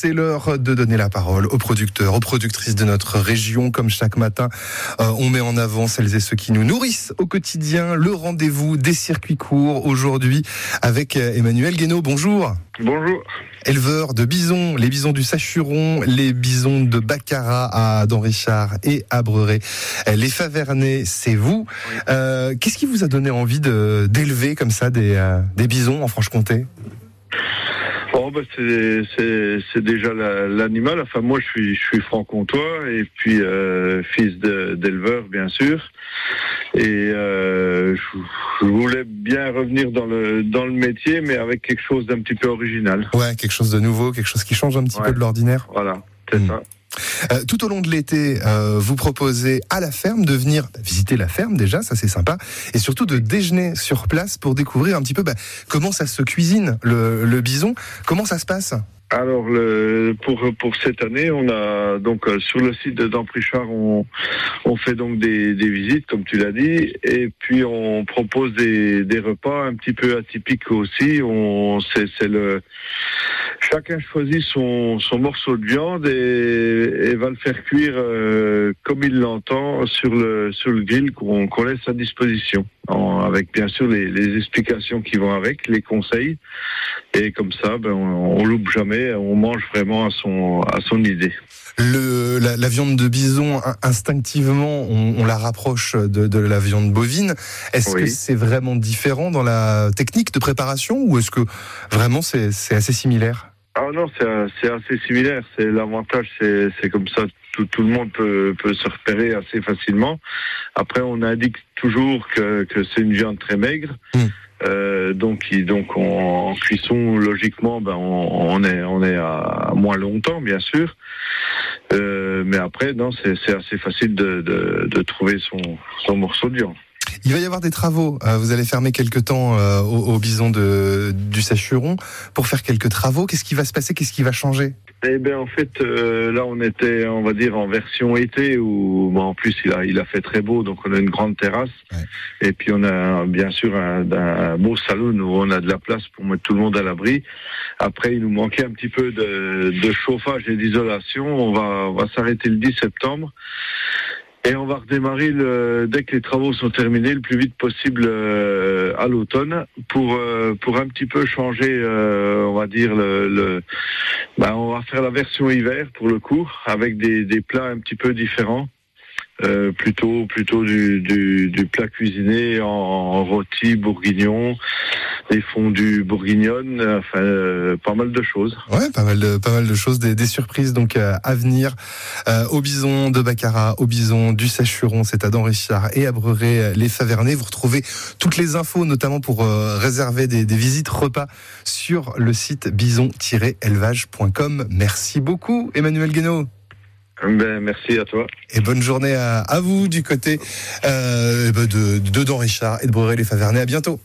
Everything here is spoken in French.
c'est l'heure de donner la parole aux producteurs, aux productrices de notre région. Comme chaque matin, euh, on met en avant celles et ceux qui nous nourrissent au quotidien. Le rendez-vous des circuits courts aujourd'hui avec euh, Emmanuel Guénaud. Bonjour. Bonjour. Éleveur de bisons, les bisons du Sachuron, les bisons de Baccarat à Don Richard et à Breuret. Les Favernais, c'est vous. Euh, Qu'est-ce qui vous a donné envie d'élever comme ça des, euh, des bisons en Franche-Comté? Oh bah c'est déjà l'animal. Enfin moi je suis je suis franc-comtois et puis euh, fils d'éleveur bien sûr. Et euh, je, voulais bien revenir dans le dans le métier mais avec quelque chose d'un petit peu original. Ouais, quelque chose de nouveau, quelque chose qui change un petit peu de l'ordinaire. Voilà, c'est hmm. ça. Euh, tout au long de l'été, euh, vous proposez à la ferme de venir visiter la ferme déjà, ça c'est sympa, et surtout de déjeuner sur place pour découvrir un petit peu bah, comment ça se cuisine le, bison, comment ça se passe? Alors pour pour cette année, on a donc euh, sur le site de Damprichard, on on fait donc des, des visites comme tu l'as dit, et puis on propose des, des repas un petit peu atypiques aussi. On c'est le chacun choisit son son morceau de viande et, et va le faire cuire euh, comme il l'entend sur le sur le grill qu'on qu'on laisse à disposition, avec bien sûr les, les explications qui vont avec, les conseils, et comme ça, ben on, on loupe jamais on mange vraiment à son, à son idée. Le, la, viande de bison, instinctivement, on, la rapproche de, la viande bovine. Est-ce que c'est vraiment différent dans la technique de préparation ou est-ce que vraiment c'est assez similaire? Ah non, c'est assez similaire. C'est l'avantage, c'est comme ça, tout, tout, le monde peut, peut, se repérer assez facilement. Après, on indique toujours que, que c'est une viande très maigre. Hmm. Euh, donc, donc en, cuisson, logiquement, ben on, est on est à moins longtemps, bien sûr. Euh, mais après, non, c'est assez facile de, de, de, trouver son, son morceau de viande. Il va y avoir des travaux. Euh, vous allez fermer quelques temps euh, au, bison de, du Sachuron pour faire quelques travaux. Qu'est-ce qui va se passer? Qu'est-ce qui va changer? Eh bien, en fait, euh, là, on était, on va dire, en version été où, en plus, il a, il a fait très beau, donc on a une grande terrasse. Et puis, on a bien sûr un, un, beau salon où on a de la place pour mettre tout le monde à l'abri. Après, il nous manquait un petit peu de, de chauffage et d'isolation. On va, on va s'arrêter le 10 septembre. Et on va redémarrer dès que les travaux sont terminés le plus vite possible euh, à l'automne pour euh, pour un petit peu changer, euh, on va dire bah, on va faire la version hiver pour le coup avec des, des plats un petit peu différents. Plutôt plutôt du, du, du, plat cuisiné en, en, rôti bourguignon, des fondus bourguignonnes, enfin euh, pas mal de choses. Ouais, pas mal de pas mal de choses, des, des surprises donc euh, à venir au bison de Baccarat, au bison du Sachuron, c'est à Richard et à Breuret les Favernets. Vous retrouvez toutes les infos, notamment pour réserver des, des, visites repas sur le site bison-élevage.com. Merci beaucoup, Emmanuel Guénaud. Ben, merci à toi. Et bonne journée à, à vous du côté euh, de, de Don Richard et de Breuret les Favernets. À bientôt.